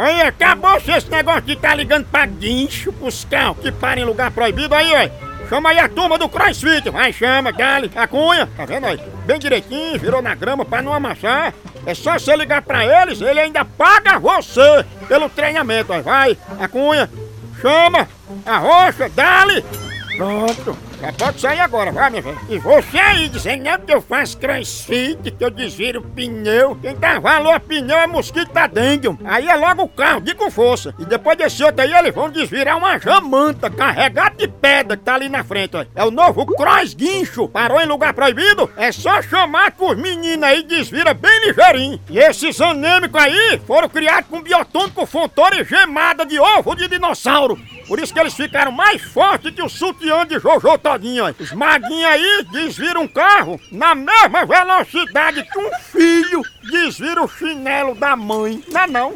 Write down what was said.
Aí, acabou-se esse negócio de tá ligando pra guincho pros carros que param em lugar proibido aí, ó. Chama aí a turma do CrossFit, vai, chama, Dali, a cunha, tá vendo aí? Bem direitinho, virou na grama pra não amassar. É só você ligar pra eles, ele ainda paga você pelo treinamento, aí, vai, a cunha, chama, a rocha, Dali. Pronto. Já pode sair agora, vai, minha velha. E você aí dizendo não que eu faço crossfit, que eu desviro pneu. Quem dá valor a pneu é mosquito da dengue. Aí é logo o carro, de com força. E depois desse outro aí, eles vão desvirar uma jamanta carregada de pedra que tá ali na frente, ó. É o novo Cross Guincho. Parou em lugar proibido? É só chamar que os meninos aí desvira bem ligeirinho. E esses anêmicos aí foram criados com biotônico fontora e gemada de ovo de dinossauro. Por isso que eles ficaram mais fortes que o sutiã de Jojo todinho. Os maguinhos aí desviram um carro na mesma velocidade que um filho desvira o chinelo da mãe. Não é não?